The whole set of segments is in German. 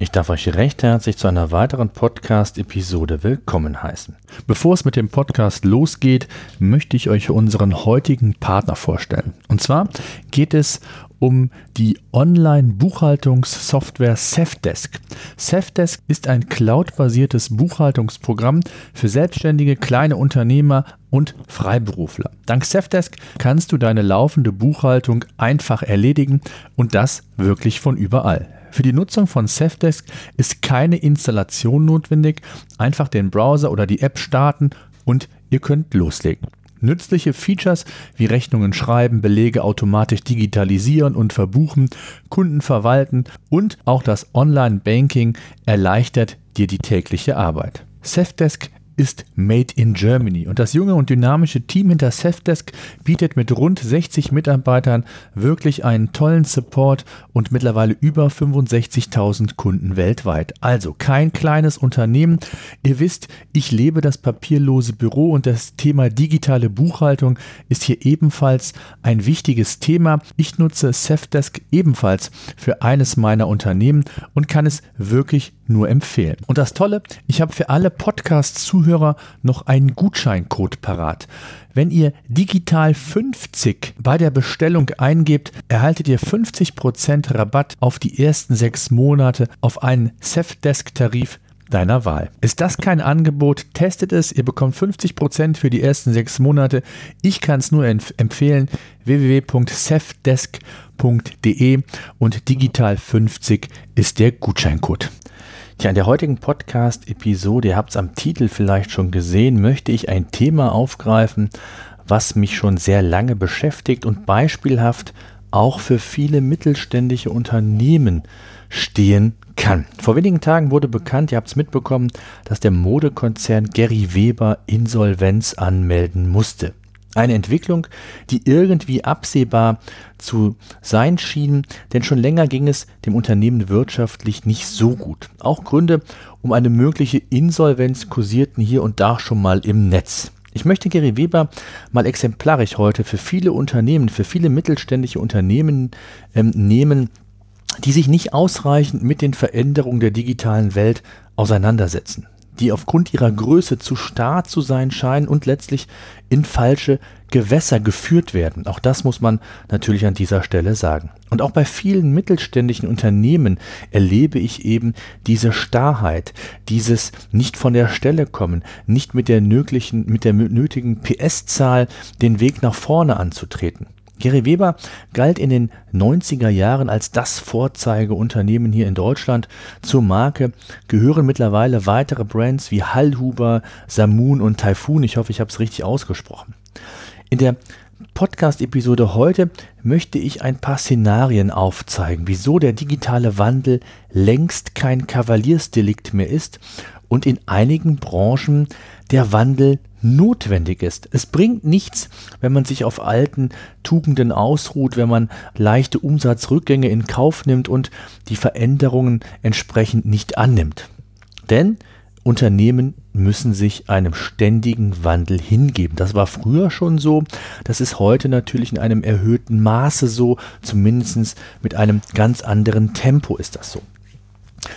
Ich darf euch recht herzlich zu einer weiteren Podcast-Episode willkommen heißen. Bevor es mit dem Podcast losgeht, möchte ich euch unseren heutigen Partner vorstellen. Und zwar geht es um die Online-Buchhaltungssoftware Safdesk. Safdesk ist ein cloud-basiertes Buchhaltungsprogramm für selbstständige kleine Unternehmer und Freiberufler. Dank Safdesk kannst du deine laufende Buchhaltung einfach erledigen und das wirklich von überall. Für die Nutzung von Safdesk ist keine Installation notwendig. Einfach den Browser oder die App starten und ihr könnt loslegen. Nützliche Features wie Rechnungen schreiben, Belege automatisch digitalisieren und verbuchen, Kunden verwalten und auch das Online-Banking erleichtert dir die tägliche Arbeit. Safdesk ist Made in Germany und das junge und dynamische Team hinter Safdesk bietet mit rund 60 Mitarbeitern wirklich einen tollen Support und mittlerweile über 65.000 Kunden weltweit. Also kein kleines Unternehmen. Ihr wisst, ich lebe das papierlose Büro und das Thema digitale Buchhaltung ist hier ebenfalls ein wichtiges Thema. Ich nutze Safdesk ebenfalls für eines meiner Unternehmen und kann es wirklich nur empfehlen. Und das Tolle, ich habe für alle Podcast-Zuhörer noch einen Gutscheincode parat. Wenn ihr digital 50 bei der Bestellung eingebt, erhaltet ihr 50% Rabatt auf die ersten sechs Monate auf einen Safdesk-Tarif deiner Wahl. Ist das kein Angebot? Testet es. Ihr bekommt 50% für die ersten sechs Monate. Ich kann es nur empfehlen. www.safdesk.de und digital 50 ist der Gutscheincode. Tja, in der heutigen Podcast-Episode, ihr habt es am Titel vielleicht schon gesehen, möchte ich ein Thema aufgreifen, was mich schon sehr lange beschäftigt und beispielhaft auch für viele mittelständische Unternehmen stehen kann. Vor wenigen Tagen wurde bekannt, ihr habt es mitbekommen, dass der Modekonzern Gary Weber Insolvenz anmelden musste. Eine Entwicklung, die irgendwie absehbar zu sein schien, denn schon länger ging es dem Unternehmen wirtschaftlich nicht so gut. Auch Gründe um eine mögliche Insolvenz kursierten hier und da schon mal im Netz. Ich möchte Gary Weber mal exemplarisch heute für viele Unternehmen, für viele mittelständische Unternehmen ähm, nehmen, die sich nicht ausreichend mit den Veränderungen der digitalen Welt auseinandersetzen die aufgrund ihrer Größe zu starr zu sein scheinen und letztlich in falsche Gewässer geführt werden. Auch das muss man natürlich an dieser Stelle sagen. Und auch bei vielen mittelständischen Unternehmen erlebe ich eben diese Starrheit, dieses nicht von der Stelle kommen, nicht mit der, nötigen, mit der nötigen PS-Zahl den Weg nach vorne anzutreten. Gary Weber galt in den 90er Jahren als das Vorzeigeunternehmen hier in Deutschland. Zur Marke gehören mittlerweile weitere Brands wie Hallhuber, Samun und Typhoon. Ich hoffe, ich habe es richtig ausgesprochen. In der Podcast-Episode heute möchte ich ein paar Szenarien aufzeigen, wieso der digitale Wandel längst kein Kavaliersdelikt mehr ist und in einigen Branchen der Wandel notwendig ist. Es bringt nichts, wenn man sich auf alten Tugenden ausruht, wenn man leichte Umsatzrückgänge in Kauf nimmt und die Veränderungen entsprechend nicht annimmt. Denn Unternehmen müssen sich einem ständigen Wandel hingeben. Das war früher schon so, das ist heute natürlich in einem erhöhten Maße so, zumindest mit einem ganz anderen Tempo ist das so.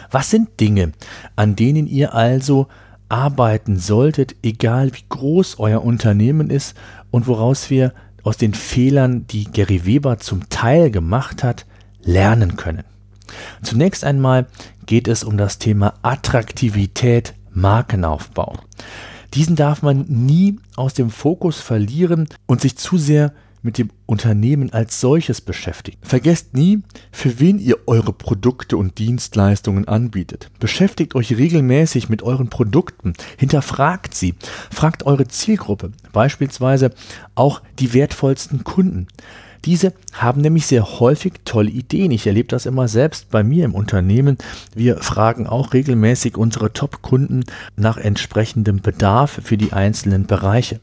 Was sind Dinge, an denen ihr also arbeiten solltet, egal wie groß euer Unternehmen ist und woraus wir aus den Fehlern, die Gary Weber zum Teil gemacht hat, lernen können. Zunächst einmal geht es um das Thema Attraktivität, Markenaufbau. Diesen darf man nie aus dem Fokus verlieren und sich zu sehr mit dem Unternehmen als solches beschäftigt. Vergesst nie, für wen ihr eure Produkte und Dienstleistungen anbietet. Beschäftigt euch regelmäßig mit euren Produkten, hinterfragt sie, fragt eure Zielgruppe, beispielsweise auch die wertvollsten Kunden. Diese haben nämlich sehr häufig tolle Ideen. Ich erlebe das immer selbst bei mir im Unternehmen. Wir fragen auch regelmäßig unsere Top-Kunden nach entsprechendem Bedarf für die einzelnen Bereiche.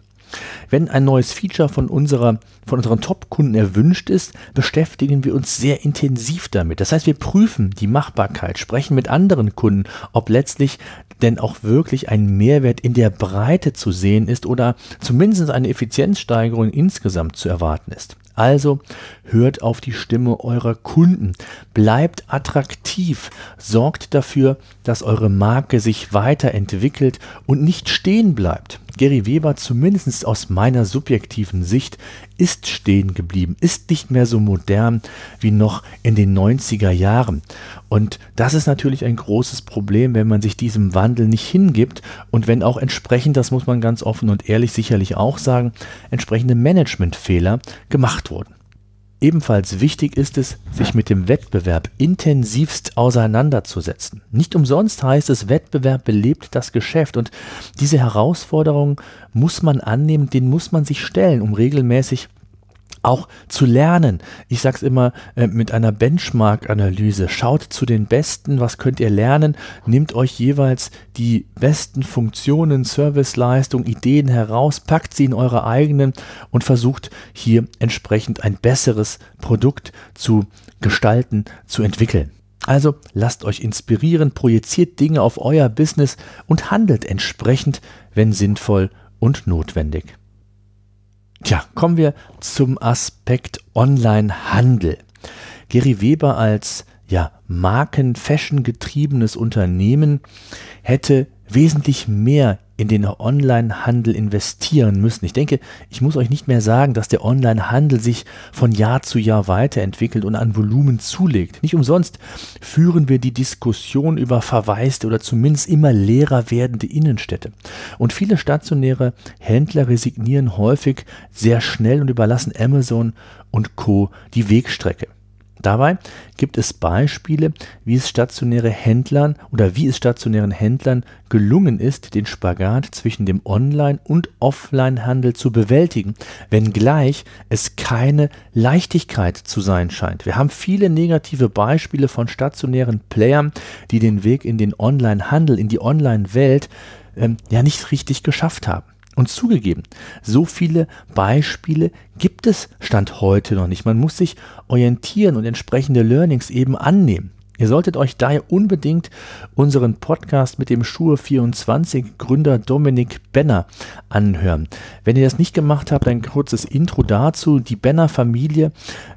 Wenn ein neues Feature von, unserer, von unseren Top-Kunden erwünscht ist, beschäftigen wir uns sehr intensiv damit. Das heißt, wir prüfen die Machbarkeit, sprechen mit anderen Kunden, ob letztlich denn auch wirklich ein Mehrwert in der Breite zu sehen ist oder zumindest eine Effizienzsteigerung insgesamt zu erwarten ist. Also hört auf die Stimme eurer Kunden, bleibt attraktiv, sorgt dafür, dass eure Marke sich weiterentwickelt und nicht stehen bleibt. Gary Weber, zumindest aus meiner subjektiven Sicht, ist stehen geblieben, ist nicht mehr so modern wie noch in den 90er Jahren. Und das ist natürlich ein großes Problem, wenn man sich diesem Wandel nicht hingibt und wenn auch entsprechend, das muss man ganz offen und ehrlich sicherlich auch sagen, entsprechende Managementfehler gemacht wurden. Ebenfalls wichtig ist es, sich mit dem Wettbewerb intensivst auseinanderzusetzen. Nicht umsonst heißt es, Wettbewerb belebt das Geschäft und diese Herausforderung muss man annehmen, den muss man sich stellen, um regelmäßig auch zu lernen. Ich sage es immer äh, mit einer Benchmark-Analyse. Schaut zu den Besten, was könnt ihr lernen? Nehmt euch jeweils die besten Funktionen, Serviceleistung, Ideen heraus, packt sie in eure eigenen und versucht hier entsprechend ein besseres Produkt zu gestalten, zu entwickeln. Also lasst euch inspirieren, projiziert Dinge auf euer Business und handelt entsprechend, wenn sinnvoll und notwendig. Tja, kommen wir zum Aspekt Online-Handel. Gary Weber als ja, Marken-Fashion getriebenes Unternehmen hätte wesentlich mehr in den Online-Handel investieren müssen. Ich denke, ich muss euch nicht mehr sagen, dass der Online-Handel sich von Jahr zu Jahr weiterentwickelt und an Volumen zulegt. Nicht umsonst führen wir die Diskussion über verwaiste oder zumindest immer leerer werdende Innenstädte. Und viele stationäre Händler resignieren häufig sehr schnell und überlassen Amazon und Co. die Wegstrecke. Dabei gibt es Beispiele, wie es stationäre Händlern oder wie es stationären Händlern gelungen ist, den Spagat zwischen dem Online- und Offline-Handel zu bewältigen, wenngleich es keine Leichtigkeit zu sein scheint. Wir haben viele negative Beispiele von stationären Playern, die den Weg in den Online-Handel, in die Online-Welt ähm, ja nicht richtig geschafft haben. Und zugegeben, so viele Beispiele gibt es Stand heute noch nicht. Man muss sich orientieren und entsprechende Learnings eben annehmen. Ihr solltet euch daher unbedingt unseren Podcast mit dem Schuhe24 Gründer Dominik Benner anhören. Wenn ihr das nicht gemacht habt, ein kurzes Intro dazu. Die Benner Familie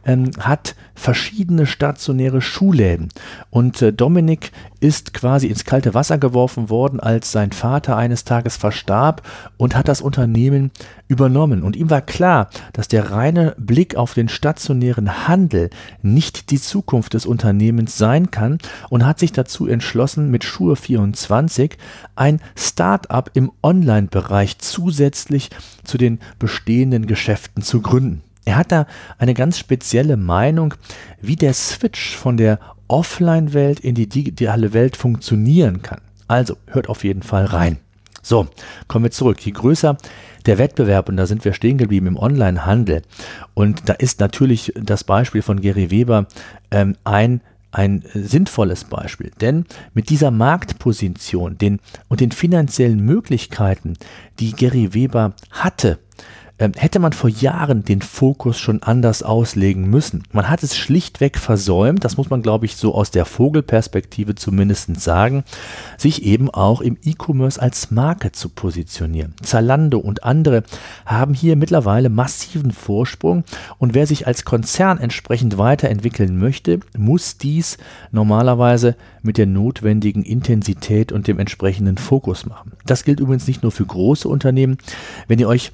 ähm, hat verschiedene stationäre Schuhläden und äh, Dominik ist quasi ins kalte Wasser geworfen worden, als sein Vater eines Tages verstarb und hat das Unternehmen übernommen. Und ihm war klar, dass der reine Blick auf den stationären Handel nicht die Zukunft des Unternehmens sein kann und hat sich dazu entschlossen, mit Schuhe 24 ein Start-up im Online-Bereich zusätzlich zu den bestehenden Geschäften zu gründen. Er hat da eine ganz spezielle Meinung, wie der Switch von der Offline-Welt in die digitale Welt funktionieren kann. Also hört auf jeden Fall rein. So, kommen wir zurück. Je größer der Wettbewerb, und da sind wir stehen geblieben im Online-Handel, und da ist natürlich das Beispiel von Gary Weber ähm, ein ein sinnvolles Beispiel. Denn mit dieser Marktposition den, und den finanziellen Möglichkeiten, die Gary Weber hatte, hätte man vor Jahren den Fokus schon anders auslegen müssen. Man hat es schlichtweg versäumt, das muss man glaube ich so aus der Vogelperspektive zumindest sagen, sich eben auch im E-Commerce als Marke zu positionieren. Zalando und andere haben hier mittlerweile massiven Vorsprung und wer sich als Konzern entsprechend weiterentwickeln möchte, muss dies normalerweise mit der notwendigen Intensität und dem entsprechenden Fokus machen. Das gilt übrigens nicht nur für große Unternehmen. Wenn ihr euch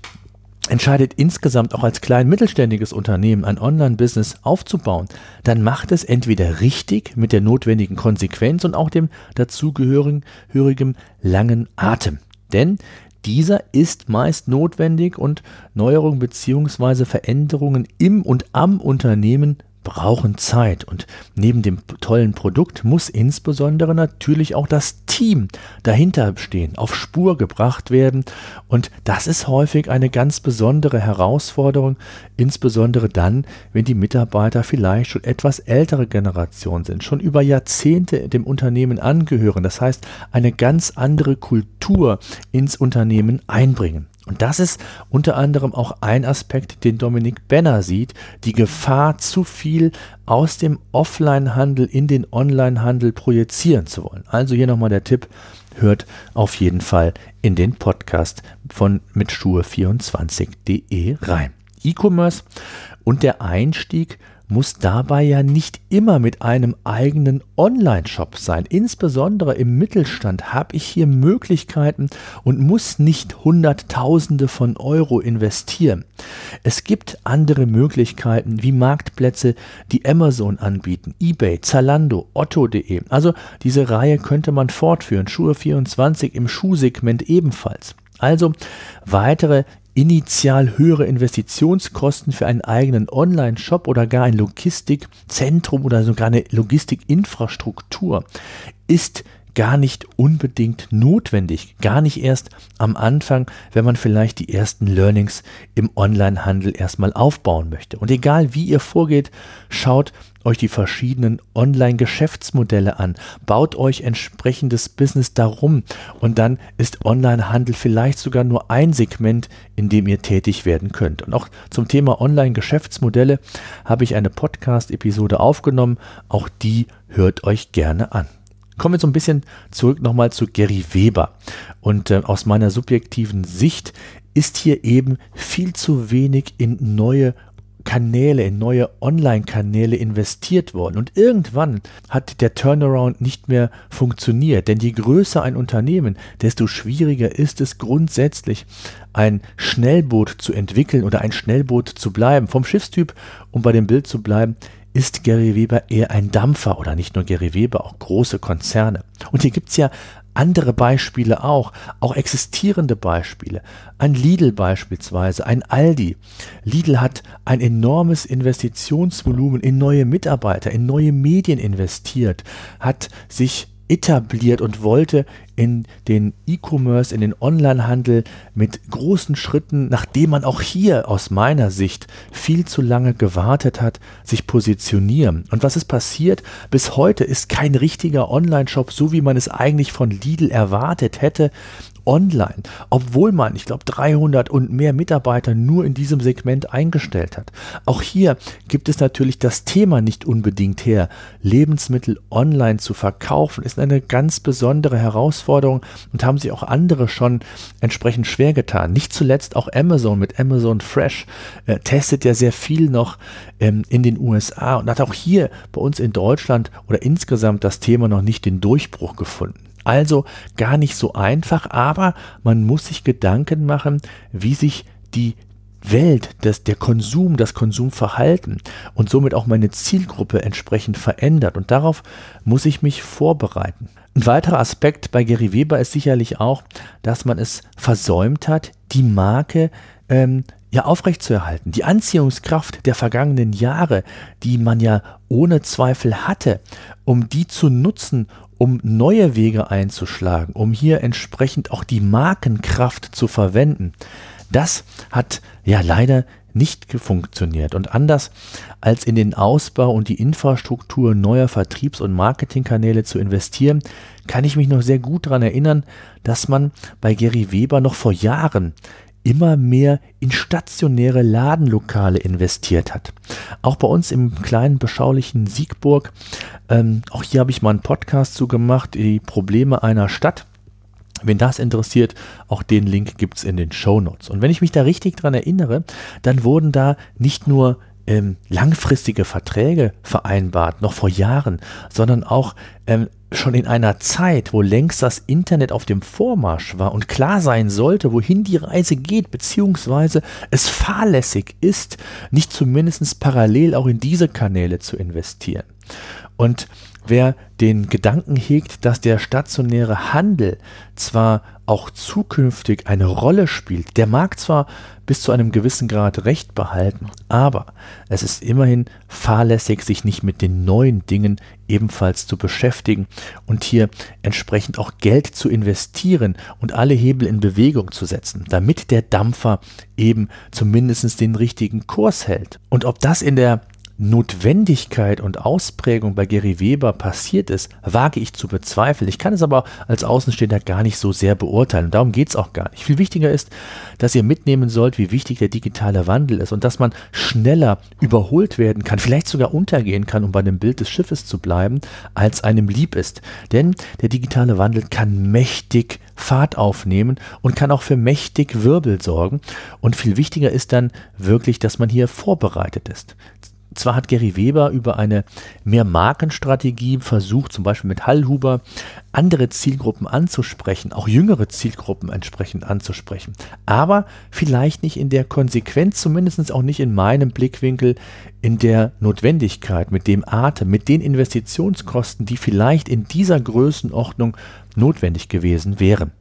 entscheidet insgesamt auch als klein mittelständiges Unternehmen ein Online-Business aufzubauen, dann macht es entweder richtig mit der notwendigen Konsequenz und auch dem dazugehörigen langen Atem. Denn dieser ist meist notwendig und Neuerungen bzw. Veränderungen im und am Unternehmen brauchen Zeit. Und neben dem tollen Produkt muss insbesondere natürlich auch das Team dahinter stehen, auf Spur gebracht werden. Und das ist häufig eine ganz besondere Herausforderung, insbesondere dann, wenn die Mitarbeiter vielleicht schon etwas ältere Generation sind, schon über Jahrzehnte dem Unternehmen angehören, das heißt eine ganz andere Kultur ins Unternehmen einbringen. Und das ist unter anderem auch ein Aspekt, den Dominik Benner sieht, die Gefahr, zu viel aus dem Offline-Handel in den Online-Handel projizieren zu wollen. Also hier nochmal der Tipp, hört auf jeden Fall in den Podcast von mitschuhe24.de rein. E-Commerce und der Einstieg muss dabei ja nicht immer mit einem eigenen Online-Shop sein. Insbesondere im Mittelstand habe ich hier Möglichkeiten und muss nicht Hunderttausende von Euro investieren. Es gibt andere Möglichkeiten wie Marktplätze, die Amazon anbieten, eBay, Zalando, Otto.de. Also diese Reihe könnte man fortführen. Schuhe 24 im Schuhsegment ebenfalls. Also weitere initial höhere Investitionskosten für einen eigenen Online-Shop oder gar ein Logistikzentrum oder sogar eine Logistikinfrastruktur ist gar nicht unbedingt notwendig, gar nicht erst am Anfang, wenn man vielleicht die ersten Learnings im Onlinehandel erstmal aufbauen möchte. Und egal wie ihr vorgeht, schaut euch die verschiedenen Online-Geschäftsmodelle an, baut euch entsprechendes Business darum und dann ist Onlinehandel vielleicht sogar nur ein Segment, in dem ihr tätig werden könnt. Und auch zum Thema Online-Geschäftsmodelle habe ich eine Podcast-Episode aufgenommen, auch die hört euch gerne an. Kommen wir so ein bisschen zurück nochmal zu Gary Weber. Und äh, aus meiner subjektiven Sicht ist hier eben viel zu wenig in neue Kanäle, in neue Online-Kanäle investiert worden. Und irgendwann hat der Turnaround nicht mehr funktioniert. Denn je größer ein Unternehmen, desto schwieriger ist es grundsätzlich, ein Schnellboot zu entwickeln oder ein Schnellboot zu bleiben. Vom Schiffstyp, um bei dem Bild zu bleiben, ist Gary Weber eher ein Dampfer oder nicht nur Gary Weber, auch große Konzerne. Und hier gibt es ja andere Beispiele auch, auch existierende Beispiele. Ein Lidl beispielsweise, ein Aldi. Lidl hat ein enormes Investitionsvolumen in neue Mitarbeiter, in neue Medien investiert, hat sich etabliert und wollte in den E-Commerce, in den Onlinehandel mit großen Schritten, nachdem man auch hier aus meiner Sicht viel zu lange gewartet hat, sich positionieren. Und was ist passiert? Bis heute ist kein richtiger Online-Shop, so wie man es eigentlich von Lidl erwartet hätte, online, obwohl man, ich glaube, 300 und mehr Mitarbeiter nur in diesem Segment eingestellt hat. Auch hier gibt es natürlich das Thema nicht unbedingt her. Lebensmittel online zu verkaufen ist eine ganz besondere Herausforderung und haben sich auch andere schon entsprechend schwer getan. Nicht zuletzt auch Amazon mit Amazon Fresh äh, testet ja sehr viel noch ähm, in den USA und hat auch hier bei uns in Deutschland oder insgesamt das Thema noch nicht den Durchbruch gefunden. Also gar nicht so einfach, aber man muss sich Gedanken machen, wie sich die Welt, das, der Konsum, das Konsumverhalten und somit auch meine Zielgruppe entsprechend verändert. Und darauf muss ich mich vorbereiten. Ein weiterer Aspekt bei Gary Weber ist sicherlich auch, dass man es versäumt hat, die Marke ähm, ja aufrechtzuerhalten. Die Anziehungskraft der vergangenen Jahre, die man ja ohne Zweifel hatte, um die zu nutzen, um neue Wege einzuschlagen, um hier entsprechend auch die Markenkraft zu verwenden. Das hat ja leider nicht funktioniert. Und anders als in den Ausbau und die Infrastruktur neuer Vertriebs- und Marketingkanäle zu investieren, kann ich mich noch sehr gut daran erinnern, dass man bei Gary Weber noch vor Jahren immer mehr in stationäre Ladenlokale investiert hat. Auch bei uns im kleinen beschaulichen Siegburg, ähm, auch hier habe ich mal einen Podcast zu gemacht, die Probleme einer Stadt. Wenn das interessiert, auch den Link gibt es in den Show Notes. Und wenn ich mich da richtig dran erinnere, dann wurden da nicht nur ähm, langfristige Verträge vereinbart, noch vor Jahren, sondern auch ähm, schon in einer Zeit, wo längst das Internet auf dem Vormarsch war und klar sein sollte, wohin die Reise geht, beziehungsweise es fahrlässig ist, nicht zumindest parallel auch in diese Kanäle zu investieren. Und wer den Gedanken hegt, dass der stationäre Handel zwar auch zukünftig eine Rolle spielt, der mag zwar bis zu einem gewissen Grad Recht behalten, aber es ist immerhin fahrlässig, sich nicht mit den neuen Dingen ebenfalls zu beschäftigen und hier entsprechend auch Geld zu investieren und alle Hebel in Bewegung zu setzen, damit der Dampfer eben zumindest den richtigen Kurs hält. Und ob das in der Notwendigkeit und Ausprägung bei Gary Weber passiert ist, wage ich zu bezweifeln. Ich kann es aber als Außenstehender gar nicht so sehr beurteilen. Und darum geht es auch gar nicht. Viel wichtiger ist, dass ihr mitnehmen sollt, wie wichtig der digitale Wandel ist und dass man schneller überholt werden kann, vielleicht sogar untergehen kann, um bei dem Bild des Schiffes zu bleiben, als einem lieb ist. Denn der digitale Wandel kann mächtig Fahrt aufnehmen und kann auch für mächtig Wirbel sorgen. Und viel wichtiger ist dann wirklich, dass man hier vorbereitet ist. Zwar hat Gary Weber über eine Mehrmarkenstrategie versucht, zum Beispiel mit Hallhuber, andere Zielgruppen anzusprechen, auch jüngere Zielgruppen entsprechend anzusprechen, aber vielleicht nicht in der Konsequenz, zumindest auch nicht in meinem Blickwinkel, in der Notwendigkeit, mit dem Atem, mit den Investitionskosten, die vielleicht in dieser Größenordnung notwendig gewesen wären.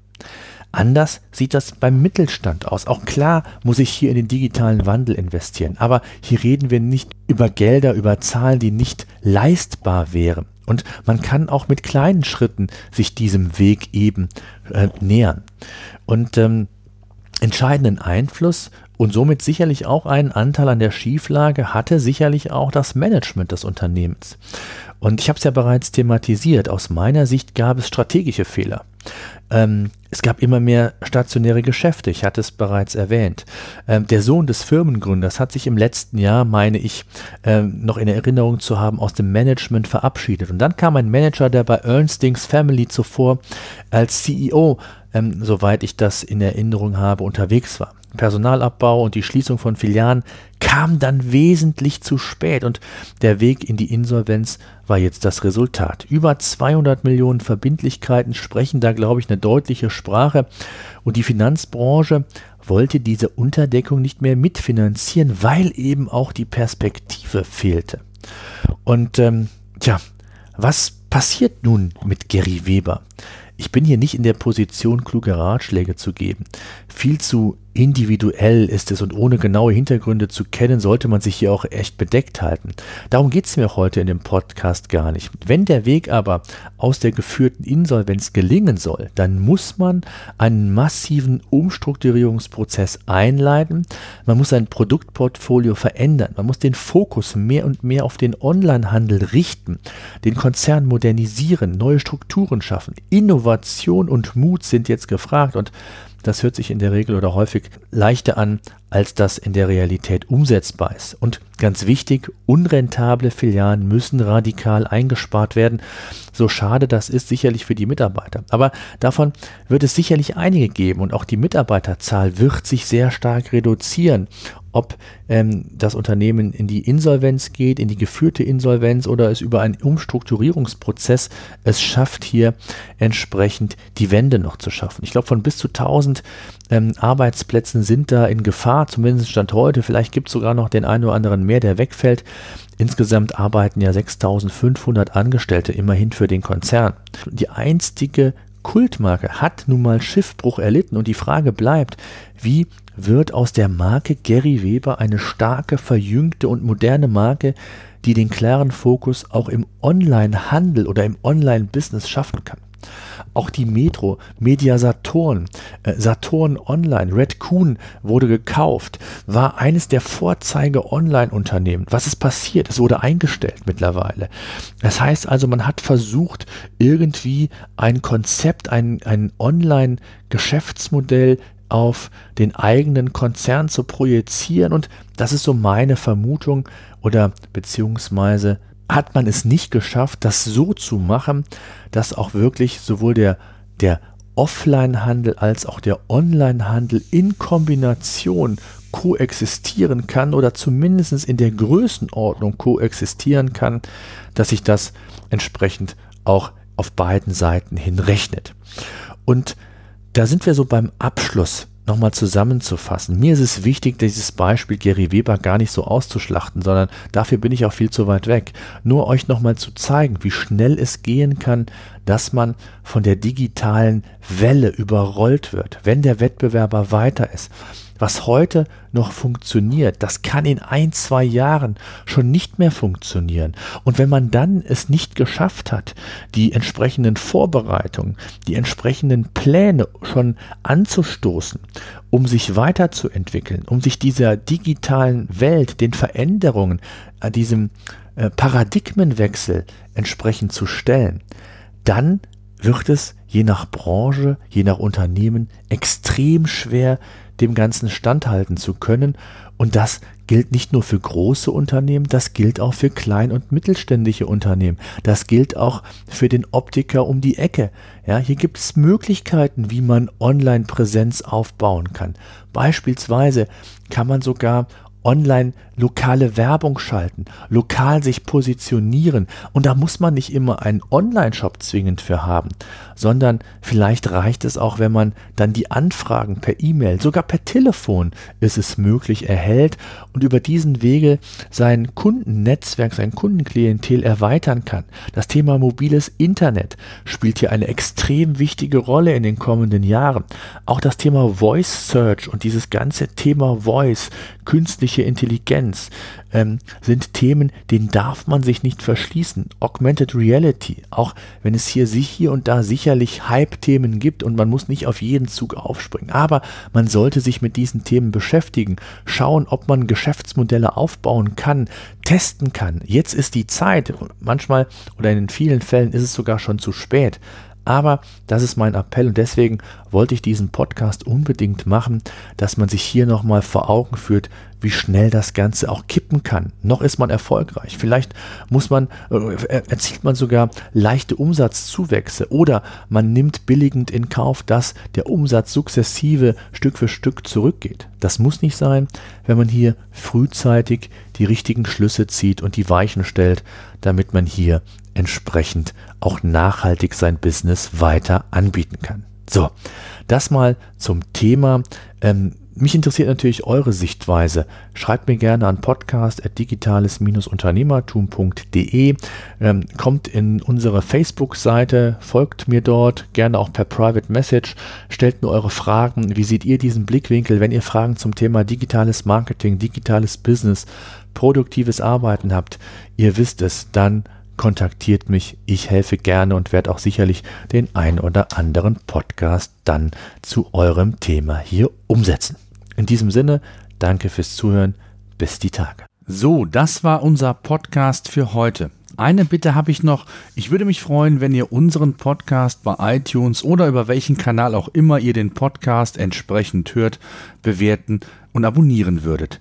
Anders sieht das beim Mittelstand aus. Auch klar muss ich hier in den digitalen Wandel investieren. Aber hier reden wir nicht über Gelder, über Zahlen, die nicht leistbar wären. Und man kann auch mit kleinen Schritten sich diesem Weg eben äh, nähern. Und ähm, entscheidenden Einfluss und somit sicherlich auch einen Anteil an der Schieflage hatte sicherlich auch das Management des Unternehmens. Und ich habe es ja bereits thematisiert. Aus meiner Sicht gab es strategische Fehler. Ähm, es gab immer mehr stationäre Geschäfte, ich hatte es bereits erwähnt. Ähm, der Sohn des Firmengründers hat sich im letzten Jahr, meine ich, ähm, noch in Erinnerung zu haben, aus dem Management verabschiedet. Und dann kam ein Manager, der bei Ernstings Family zuvor als CEO, ähm, soweit ich das in Erinnerung habe, unterwegs war. Personalabbau und die Schließung von Filialen kam dann wesentlich zu spät und der Weg in die Insolvenz war jetzt das Resultat. Über 200 Millionen Verbindlichkeiten sprechen da, glaube ich, eine deutliche Sprache und die Finanzbranche wollte diese Unterdeckung nicht mehr mitfinanzieren, weil eben auch die Perspektive fehlte. Und ähm, tja, was passiert nun mit Gary Weber? Ich bin hier nicht in der Position, kluge Ratschläge zu geben. Viel zu individuell ist es und ohne genaue Hintergründe zu kennen, sollte man sich hier auch echt bedeckt halten. Darum geht es mir heute in dem Podcast gar nicht. Wenn der Weg aber aus der geführten Insolvenz gelingen soll, dann muss man einen massiven Umstrukturierungsprozess einleiten. Man muss sein Produktportfolio verändern. Man muss den Fokus mehr und mehr auf den Onlinehandel richten, den Konzern modernisieren, neue Strukturen schaffen. Innovation und Mut sind jetzt gefragt und das hört sich in der Regel oder häufig leichter an, als das in der Realität umsetzbar ist. Und ganz wichtig, unrentable Filialen müssen radikal eingespart werden. So schade das ist sicherlich für die Mitarbeiter. Aber davon wird es sicherlich einige geben und auch die Mitarbeiterzahl wird sich sehr stark reduzieren ob ähm, das Unternehmen in die Insolvenz geht, in die geführte Insolvenz oder es über einen Umstrukturierungsprozess es schafft, hier entsprechend die Wende noch zu schaffen. Ich glaube, von bis zu 1000 ähm, Arbeitsplätzen sind da in Gefahr, zumindest Stand heute. Vielleicht gibt es sogar noch den einen oder anderen mehr, der wegfällt. Insgesamt arbeiten ja 6500 Angestellte immerhin für den Konzern. Die einstige Kultmarke hat nun mal Schiffbruch erlitten und die Frage bleibt, wie wird aus der Marke Gary Weber eine starke, verjüngte und moderne Marke, die den klaren Fokus auch im Online-Handel oder im Online-Business schaffen kann. Auch die Metro, Media Saturn, äh, Saturn Online, Red Coon wurde gekauft, war eines der Vorzeige-Online-Unternehmen. Was ist passiert? Es wurde eingestellt mittlerweile. Das heißt also, man hat versucht, irgendwie ein Konzept, ein, ein Online-Geschäftsmodell auf den eigenen Konzern zu projizieren. Und das ist so meine Vermutung oder beziehungsweise hat man es nicht geschafft, das so zu machen, dass auch wirklich sowohl der, der Offline-Handel als auch der Online-Handel in Kombination koexistieren kann oder zumindest in der Größenordnung koexistieren kann, dass sich das entsprechend auch auf beiden Seiten hin rechnet. Und da sind wir so beim Abschluss nochmal zusammenzufassen. Mir ist es wichtig, dieses Beispiel Gary Weber gar nicht so auszuschlachten, sondern dafür bin ich auch viel zu weit weg. Nur euch nochmal zu zeigen, wie schnell es gehen kann, dass man von der digitalen Welle überrollt wird, wenn der Wettbewerber weiter ist. Was heute noch funktioniert, das kann in ein, zwei Jahren schon nicht mehr funktionieren. Und wenn man dann es nicht geschafft hat, die entsprechenden Vorbereitungen, die entsprechenden Pläne schon anzustoßen, um sich weiterzuentwickeln, um sich dieser digitalen Welt, den Veränderungen, an diesem äh, Paradigmenwechsel entsprechend zu stellen, dann wird es je nach Branche, je nach Unternehmen extrem schwer, dem Ganzen standhalten zu können. Und das gilt nicht nur für große Unternehmen, das gilt auch für klein- und mittelständische Unternehmen. Das gilt auch für den Optiker um die Ecke. Ja, hier gibt es Möglichkeiten, wie man Online-Präsenz aufbauen kann. Beispielsweise kann man sogar online lokale Werbung schalten, lokal sich positionieren. Und da muss man nicht immer einen Online-Shop zwingend für haben, sondern vielleicht reicht es auch, wenn man dann die Anfragen per E-Mail, sogar per Telefon ist es möglich, erhält und über diesen Wege sein Kundennetzwerk, sein Kundenklientel erweitern kann. Das Thema mobiles Internet spielt hier eine extrem wichtige Rolle in den kommenden Jahren. Auch das Thema Voice Search und dieses ganze Thema Voice, künstliche Intelligenz, ähm, sind Themen, denen darf man sich nicht verschließen. Augmented Reality, auch wenn es hier sich hier und da sicherlich Hype-Themen gibt und man muss nicht auf jeden Zug aufspringen. Aber man sollte sich mit diesen Themen beschäftigen, schauen, ob man Geschäftsmodelle aufbauen kann, testen kann. Jetzt ist die Zeit. Manchmal oder in vielen Fällen ist es sogar schon zu spät. Aber das ist mein Appell und deswegen wollte ich diesen Podcast unbedingt machen, dass man sich hier nochmal vor Augen führt, wie schnell das Ganze auch kippen kann. Noch ist man erfolgreich. Vielleicht muss man, äh, erzielt man sogar leichte Umsatzzuwächse oder man nimmt billigend in Kauf, dass der Umsatz sukzessive Stück für Stück zurückgeht. Das muss nicht sein, wenn man hier frühzeitig die richtigen Schlüsse zieht und die Weichen stellt, damit man hier entsprechend auch nachhaltig sein Business weiter anbieten kann. So, das mal zum Thema. Ähm, mich interessiert natürlich eure Sichtweise. Schreibt mir gerne an podcast.digitales-unternehmertum.de. Ähm, kommt in unsere Facebook-Seite, folgt mir dort, gerne auch per Private Message. Stellt mir eure Fragen. Wie seht ihr diesen Blickwinkel, wenn ihr Fragen zum Thema digitales Marketing, digitales Business, produktives Arbeiten habt? Ihr wisst es, dann kontaktiert mich. Ich helfe gerne und werde auch sicherlich den ein oder anderen Podcast dann zu eurem Thema hier umsetzen. In diesem Sinne, danke fürs Zuhören. Bis die Tage. So, das war unser Podcast für heute. Eine Bitte habe ich noch. Ich würde mich freuen, wenn ihr unseren Podcast bei iTunes oder über welchen Kanal auch immer ihr den Podcast entsprechend hört, bewerten und abonnieren würdet.